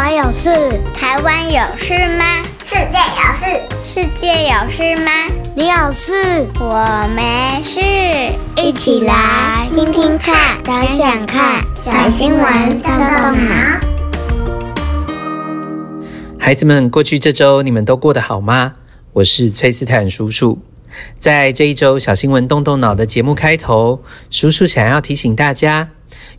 我有事，台湾有事吗？世界有事，世界有事吗？你有事，我没事。一起来听听看，想想看，小新闻动动脑。孩子们，过去这周你们都过得好吗？我是崔斯坦叔叔。在这一周小新闻动动脑的节目开头，叔叔想要提醒大家。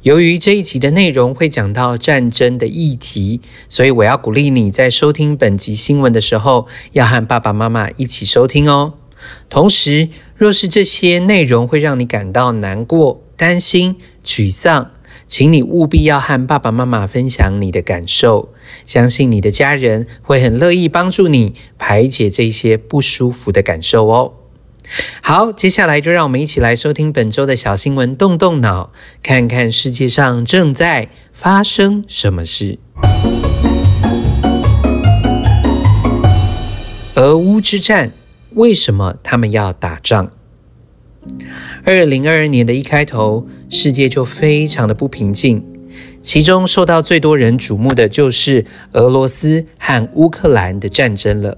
由于这一集的内容会讲到战争的议题，所以我要鼓励你在收听本集新闻的时候，要和爸爸妈妈一起收听哦。同时，若是这些内容会让你感到难过、担心、沮丧，请你务必要和爸爸妈妈分享你的感受，相信你的家人会很乐意帮助你排解这些不舒服的感受哦。好，接下来就让我们一起来收听本周的小新闻，动动脑，看看世界上正在发生什么事。俄乌之战，为什么他们要打仗？二零二二年的一开头，世界就非常的不平静，其中受到最多人瞩目的就是俄罗斯和乌克兰的战争了。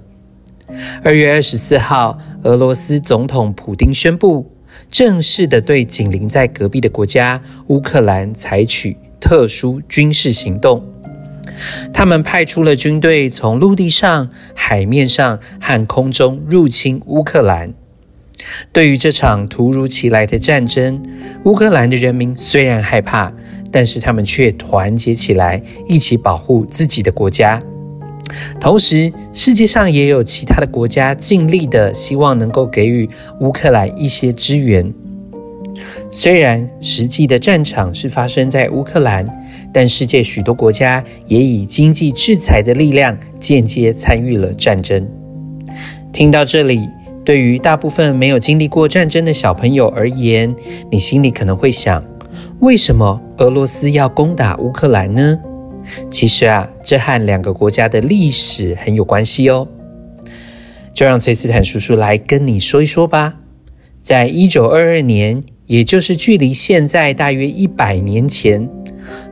二月二十四号，俄罗斯总统普丁宣布，正式的对紧邻在隔壁的国家乌克兰采取特殊军事行动。他们派出了军队，从陆地上、海面上和空中入侵乌克兰。对于这场突如其来的战争，乌克兰的人民虽然害怕，但是他们却团结起来，一起保护自己的国家。同时，世界上也有其他的国家尽力的希望能够给予乌克兰一些支援。虽然实际的战场是发生在乌克兰，但世界许多国家也以经济制裁的力量间接参与了战争。听到这里，对于大部分没有经历过战争的小朋友而言，你心里可能会想：为什么俄罗斯要攻打乌克兰呢？其实啊，这和两个国家的历史很有关系哦。就让崔斯坦叔叔来跟你说一说吧。在一九二二年，也就是距离现在大约一百年前，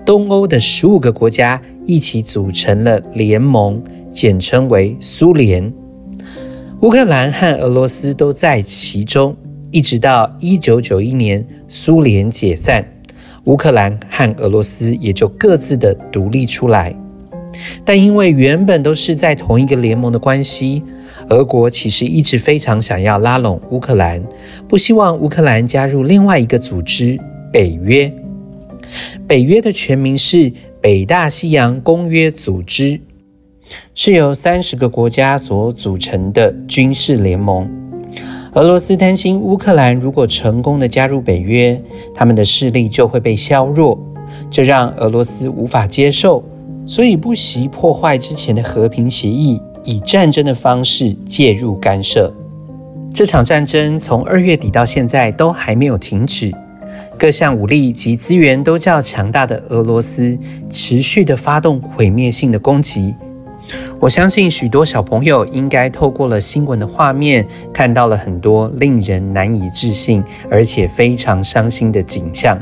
东欧的十五个国家一起组成了联盟，简称为苏联。乌克兰和俄罗斯都在其中，一直到一九九一年苏联解散。乌克兰和俄罗斯也就各自的独立出来，但因为原本都是在同一个联盟的关系，俄国其实一直非常想要拉拢乌克兰，不希望乌克兰加入另外一个组织——北约。北约的全名是北大西洋公约组织，是由三十个国家所组成的军事联盟。俄罗斯担心乌克兰如果成功的加入北约，他们的势力就会被削弱，这让俄罗斯无法接受，所以不惜破坏之前的和平协议，以战争的方式介入干涉。这场战争从二月底到现在都还没有停止，各项武力及资源都较强大的俄罗斯持续的发动毁灭性的攻击。我相信许多小朋友应该透过了新闻的画面，看到了很多令人难以置信，而且非常伤心的景象，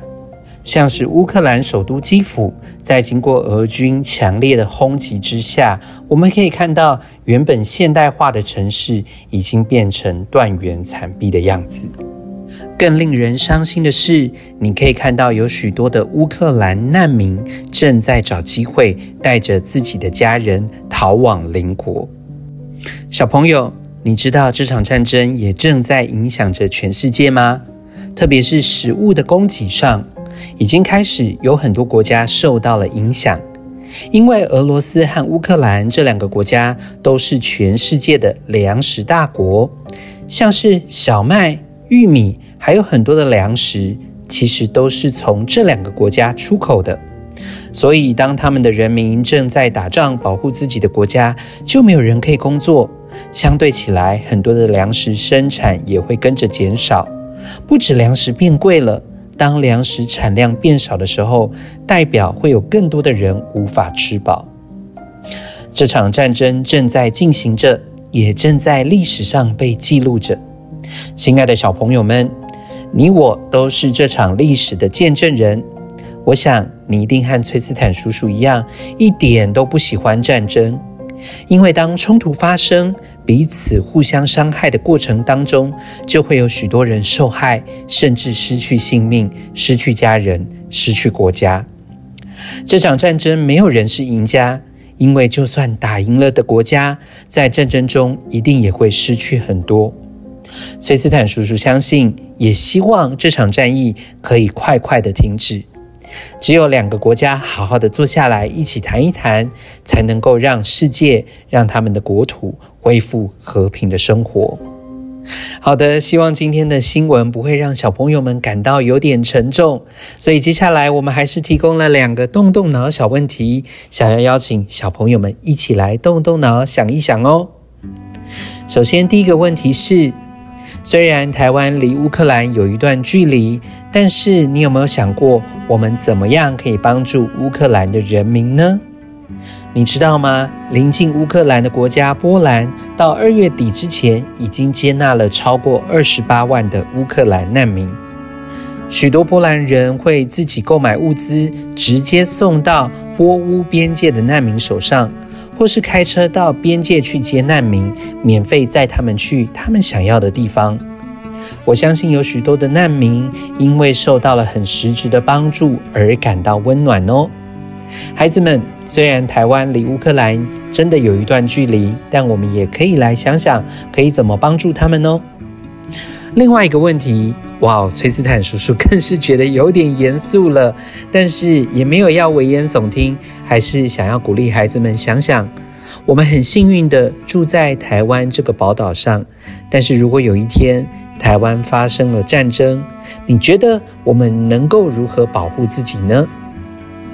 像是乌克兰首都基辅，在经过俄军强烈的轰击之下，我们可以看到原本现代化的城市已经变成断垣残壁的样子。更令人伤心的是，你可以看到有许多的乌克兰难民正在找机会带着自己的家人逃往邻国。小朋友，你知道这场战争也正在影响着全世界吗？特别是食物的供给上，已经开始有很多国家受到了影响，因为俄罗斯和乌克兰这两个国家都是全世界的粮食大国，像是小麦、玉米。还有很多的粮食，其实都是从这两个国家出口的。所以，当他们的人民正在打仗保护自己的国家，就没有人可以工作。相对起来，很多的粮食生产也会跟着减少。不止粮食变贵了，当粮食产量变少的时候，代表会有更多的人无法吃饱。这场战争正在进行着，也正在历史上被记录着。亲爱的小朋友们。你我都是这场历史的见证人，我想你一定和崔斯坦叔叔一样，一点都不喜欢战争，因为当冲突发生，彼此互相伤害的过程当中，就会有许多人受害，甚至失去性命、失去家人、失去国家。这场战争没有人是赢家，因为就算打赢了的国家，在战争中一定也会失去很多。崔斯坦叔叔相信，也希望这场战役可以快快的停止。只有两个国家好好的坐下来一起谈一谈，才能够让世界、让他们的国土恢复和平的生活。好的，希望今天的新闻不会让小朋友们感到有点沉重，所以接下来我们还是提供了两个动动脑小问题，想要邀请小朋友们一起来动动脑想一想哦。首先，第一个问题是。虽然台湾离乌克兰有一段距离，但是你有没有想过，我们怎么样可以帮助乌克兰的人民呢？你知道吗？临近乌克兰的国家波兰，到二月底之前，已经接纳了超过二十八万的乌克兰难民。许多波兰人会自己购买物资，直接送到波乌边界的难民手上。或是开车到边界去接难民，免费载他们去他们想要的地方。我相信有许多的难民因为受到了很实质的帮助而感到温暖哦。孩子们，虽然台湾离乌克兰真的有一段距离，但我们也可以来想想，可以怎么帮助他们呢。另外一个问题，哇哦，崔斯坦叔叔更是觉得有点严肃了，但是也没有要危言耸听，还是想要鼓励孩子们想想，我们很幸运的住在台湾这个宝岛上，但是如果有一天台湾发生了战争，你觉得我们能够如何保护自己呢？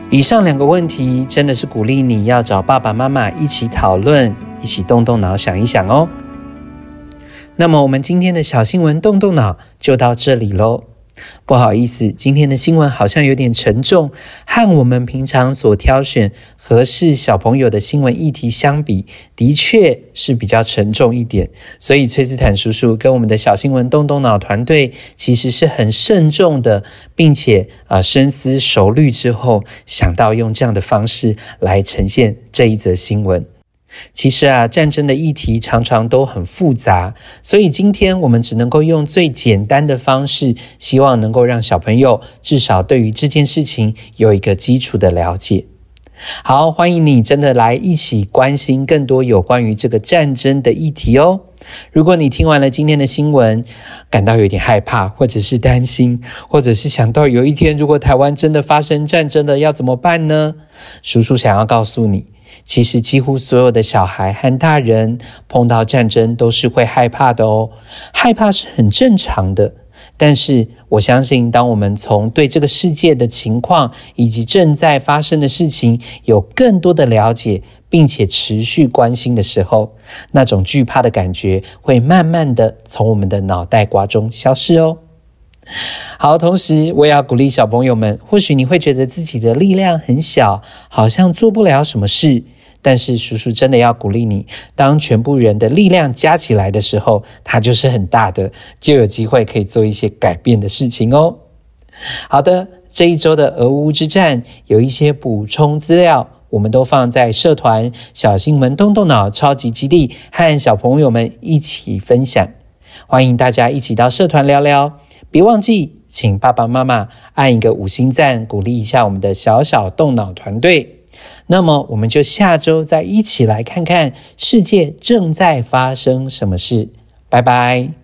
以上两个问题真的是鼓励你要找爸爸妈妈一起讨论，一起动动脑想一想哦。那么我们今天的小新闻动动脑就到这里喽。不好意思，今天的新闻好像有点沉重，和我们平常所挑选合适小朋友的新闻议题相比，的确是比较沉重一点。所以崔斯坦叔叔跟我们的小新闻动动脑团队其实是很慎重的，并且啊深思熟虑之后，想到用这样的方式来呈现这一则新闻。其实啊，战争的议题常常都很复杂，所以今天我们只能够用最简单的方式，希望能够让小朋友至少对于这件事情有一个基础的了解。好，欢迎你真的来一起关心更多有关于这个战争的议题哦。如果你听完了今天的新闻，感到有点害怕，或者是担心，或者是想到有一天如果台湾真的发生战争了，要怎么办呢？叔叔想要告诉你。其实，几乎所有的小孩和大人碰到战争都是会害怕的哦。害怕是很正常的，但是我相信，当我们从对这个世界的情况以及正在发生的事情有更多的了解，并且持续关心的时候，那种惧怕的感觉会慢慢的从我们的脑袋瓜中消失哦。好，同时我也要鼓励小朋友们，或许你会觉得自己的力量很小，好像做不了什么事。但是叔叔真的要鼓励你，当全部人的力量加起来的时候，它就是很大的，就有机会可以做一些改变的事情哦。好的，这一周的俄乌之战有一些补充资料，我们都放在社团小新闻动动脑超级基地，和小朋友们一起分享。欢迎大家一起到社团聊聊，别忘记请爸爸妈妈按一个五星赞，鼓励一下我们的小小动脑团队。那么，我们就下周再一起来看看世界正在发生什么事。拜拜。